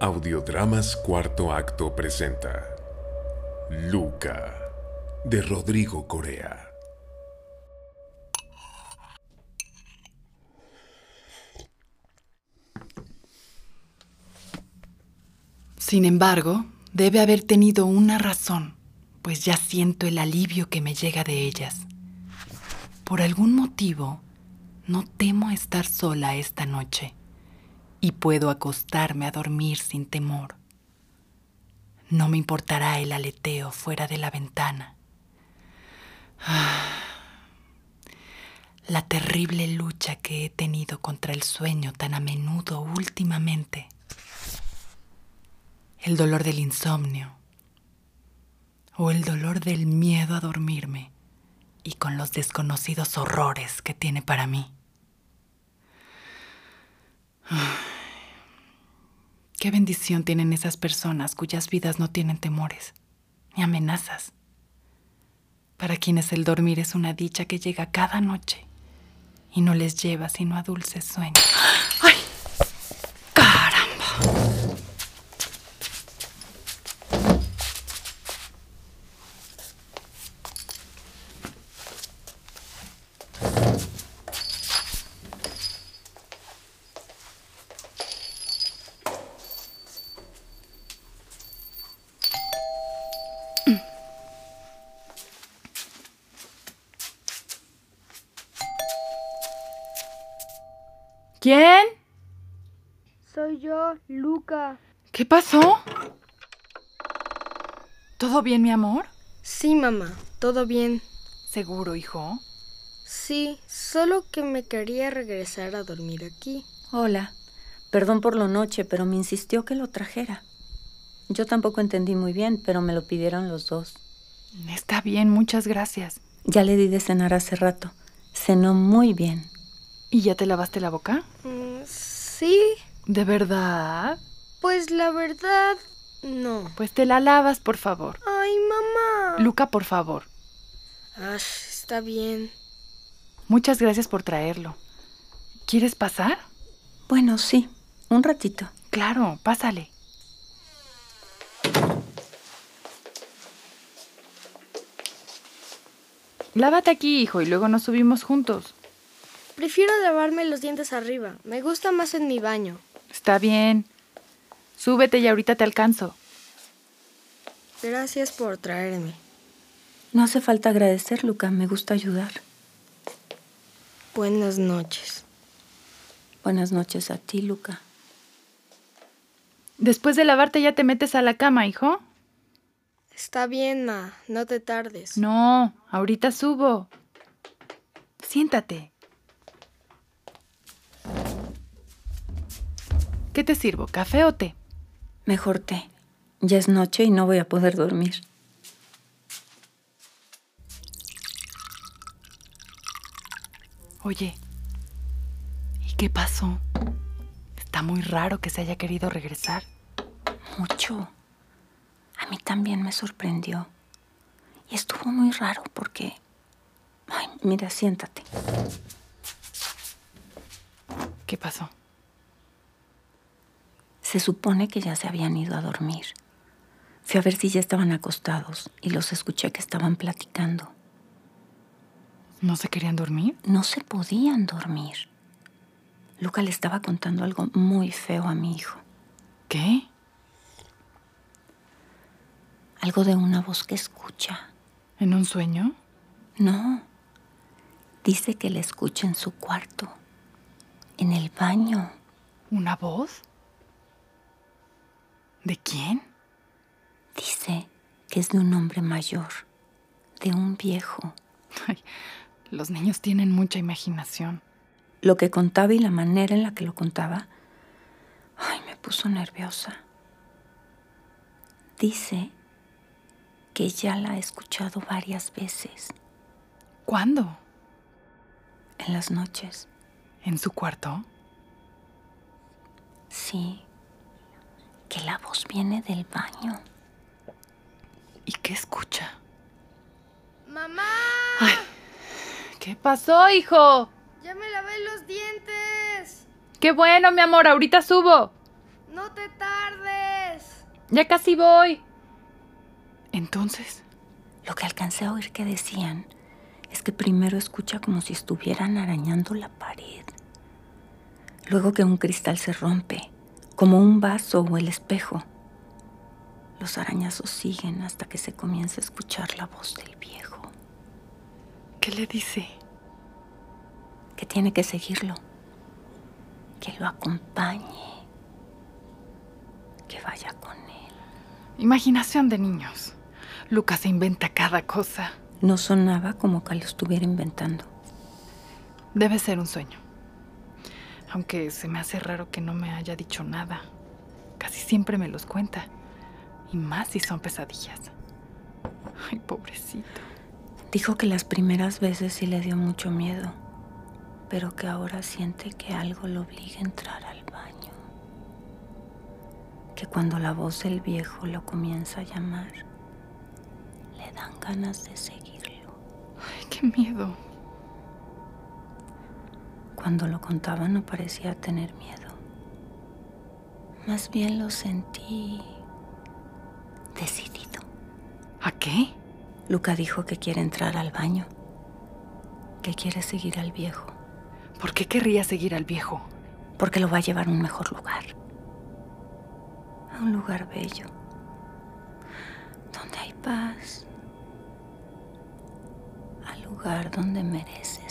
Audiodramas Cuarto Acto presenta Luca de Rodrigo Corea. Sin embargo, debe haber tenido una razón, pues ya siento el alivio que me llega de ellas. Por algún motivo, no temo estar sola esta noche y puedo acostarme a dormir sin temor. No me importará el aleteo fuera de la ventana. La terrible lucha que he tenido contra el sueño tan a menudo últimamente. El dolor del insomnio. O el dolor del miedo a dormirme y con los desconocidos horrores que tiene para mí. Qué bendición tienen esas personas cuyas vidas no tienen temores ni amenazas. Para quienes el dormir es una dicha que llega cada noche y no les lleva sino a dulces sueños. ¡Ay! ¡Caramba! ¿Quién? Soy yo, Luca. ¿Qué pasó? ¿Todo bien, mi amor? Sí, mamá, todo bien. ¿Seguro, hijo? Sí, solo que me quería regresar a dormir aquí. Hola. Perdón por la noche, pero me insistió que lo trajera. Yo tampoco entendí muy bien, pero me lo pidieron los dos. Está bien, muchas gracias. Ya le di de cenar hace rato. Cenó muy bien. ¿Y ya te lavaste la boca? Mm, sí, ¿De verdad? pues la verdad, no. Pues te la lavas, por favor. Ay, mamá. Luca, por favor. Ash, está bien. Muchas gracias por traerlo. ¿Quieres pasar? Bueno, sí. Un ratito. Claro, pásale. Lávate aquí, hijo, y luego nos subimos juntos. Prefiero lavarme los dientes arriba. Me gusta más en mi baño. Está bien. Súbete y ahorita te alcanzo. Gracias por traerme. No hace falta agradecer, Luca. Me gusta ayudar. Buenas noches. Buenas noches a ti, Luca. Después de lavarte ya te metes a la cama, hijo. Está bien, ma. No te tardes. No, ahorita subo. Siéntate. ¿Qué te sirvo? ¿Café o té? Mejor té. Ya es noche y no voy a poder dormir. Oye, ¿y qué pasó? Está muy raro que se haya querido regresar. Mucho. A mí también me sorprendió. Y estuvo muy raro porque... Ay, mira, siéntate. ¿Qué pasó? Se supone que ya se habían ido a dormir. Fui a ver si ya estaban acostados y los escuché que estaban platicando. ¿No se querían dormir? No se podían dormir. Luca le estaba contando algo muy feo a mi hijo. ¿Qué? Algo de una voz que escucha. ¿En un sueño? No. Dice que la escucha en su cuarto. En el baño. ¿Una voz? ¿De quién? Dice que es de un hombre mayor. De un viejo. Ay, los niños tienen mucha imaginación. Lo que contaba y la manera en la que lo contaba. Ay, me puso nerviosa. Dice que ya la ha escuchado varias veces. ¿Cuándo? En las noches. ¿En su cuarto? Sí. Que la voz viene del baño. ¿Y qué escucha? ¡Mamá! Ay, ¿qué pasó, hijo? ¡Ya me lavé los dientes! Qué bueno, mi amor, ahorita subo. No te tardes. Ya casi voy. Entonces, Lo que alcancé a oír que decían es que primero escucha como si estuvieran arañando la pared. Luego que un cristal se rompe, como un vaso o el espejo. Los arañazos siguen hasta que se comienza a escuchar la voz del viejo, ¿qué le dice? que tiene que seguirlo, que lo acompañe, que vaya con él. Imaginación de niños. Lucas se inventa cada cosa. No sonaba como que lo estuviera inventando. Debe ser un sueño. Aunque se me hace raro que no me haya dicho nada. Casi siempre me los cuenta. Y más si son pesadillas. Ay, pobrecito. Dijo que las primeras veces sí le dio mucho miedo, pero que ahora siente que algo lo obliga a entrar al baño. Que cuando la voz del viejo lo comienza a llamar, le dan ganas de seguirlo. Ay, qué miedo. Cuando lo contaba no parecía tener miedo. Más bien lo sentí decidido. ¿A qué? Luca dijo que quiere entrar al baño, que quiere seguir al viejo, ¿Por qué querría seguir al viejo? porque lo va a llevar a un mejor lugar. A un lugar bello, donde hay paz. Al lugar donde merece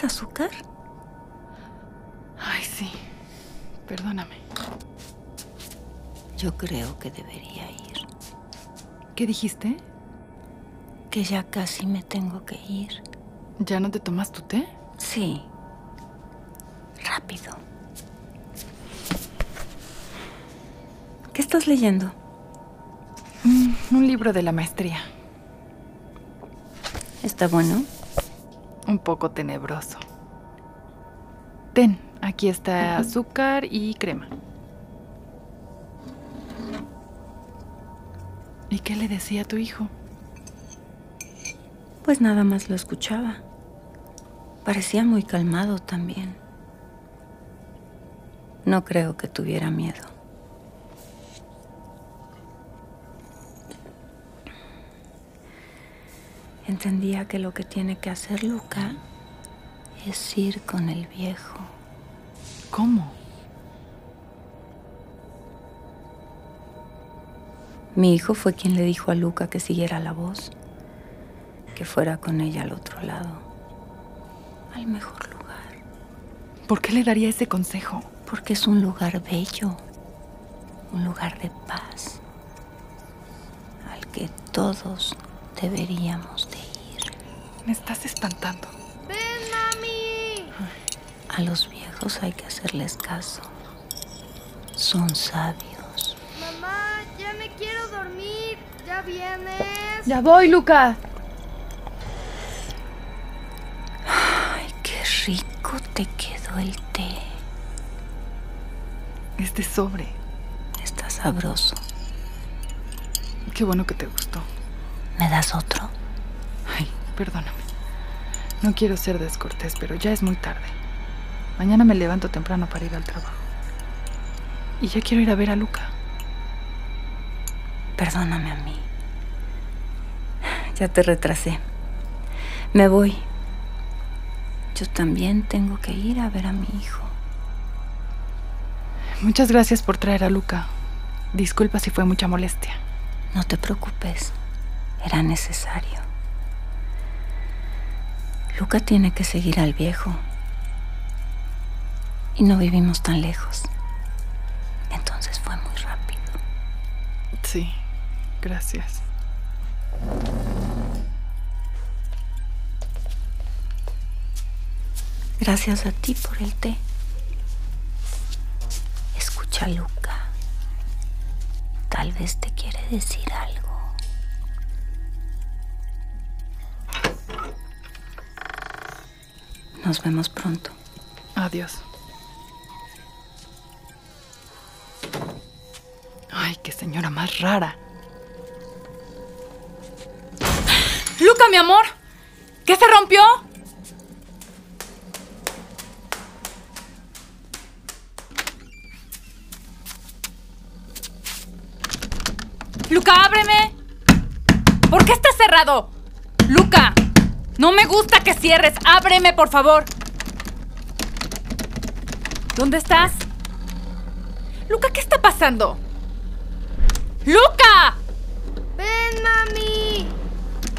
¿Tienes azúcar? Ay, sí. Perdóname. Yo creo que debería ir, ¿Qué dijiste? que ya casi me tengo que ir. ¿Ya no te tomas tu té? Sí. Rápido. ¿Qué estás leyendo? Mm, un libro de la maestría. ¿Está bueno? Un poco tenebroso. Ten, aquí está azúcar y crema. ¿Y qué le decía a tu hijo? Pues nada más lo escuchaba. Parecía muy calmado también. No creo que tuviera miedo. Entendía que lo que tiene que hacer Luca es ir con el viejo. ¿Cómo? Mi hijo fue quien le dijo a Luca que siguiera la voz, que fuera con ella al otro lado, al mejor lugar, ¿Por qué le daría ese consejo? porque es un lugar bello, un lugar de paz, al que todos deberíamos. Me estás espantando. ¡Ven, mami! A los viejos hay que hacerles caso, son sabios. Mamá, ya me quiero dormir. ¿Ya vienes? Ya voy, Luca. Ay, qué rico te quedó el té, Este sobre. está sabroso. Qué bueno que te gustó. ¿Me das otro? Ay, perdóname. No quiero ser descortés, pero ya es muy tarde. Mañana me levanto temprano para ir al trabajo. Y ya quiero ir a ver a Luca. Perdóname a mí. Ya te retrasé. Me voy. Yo también tengo que ir a ver a mi hijo. Muchas gracias por traer a Luca. Disculpa si fue mucha molestia. No te preocupes. Era necesario. Luca tiene que seguir al viejo. Y no vivimos tan lejos. Entonces fue muy rápido. Sí, gracias. Gracias a ti por el té. Escucha, Luca. Tal vez te quiere decir algo. Nos vemos pronto. Adiós. Ay, qué señora más rara. Luca, mi amor. ¿Qué se rompió? Luca, ábreme. ¿Por qué está cerrado? Luca no me gusta que cierres. Ábreme, por favor. ¿Dónde estás? Luca, ¿qué está pasando? ¡Luca! ¡Ven, mami!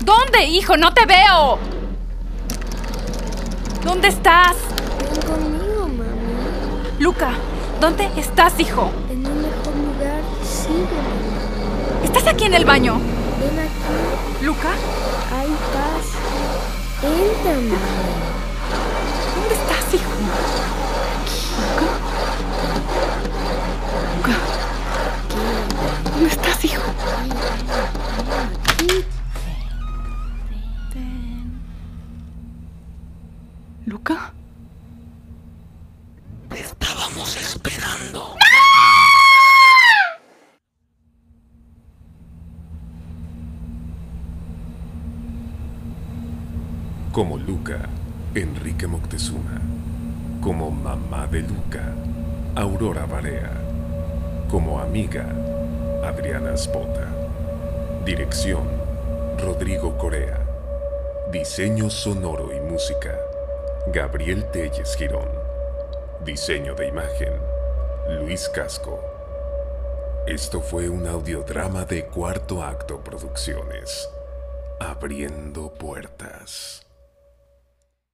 ¿Dónde, hijo? No te veo. ¿Dónde estás? Ven conmigo, mami. Luca, ¿dónde estás, hijo? En un mejor lugar, sígueme. ¿Estás aquí en el baño? Ven aquí, ¿Luca? hay paz. ¿Dónde estás, hijo? Luca. ¿Dónde estás, hijo? Como Luca, Enrique Moctezuma. Como mamá de Luca, Aurora Barea. Como amiga, Adriana Spota. Dirección, Rodrigo Corea. Diseño sonoro y música, Gabriel Telles Girón. Diseño de imagen, Luis Casco. Esto fue un audiodrama de Cuarto Acto Producciones. Abriendo puertas.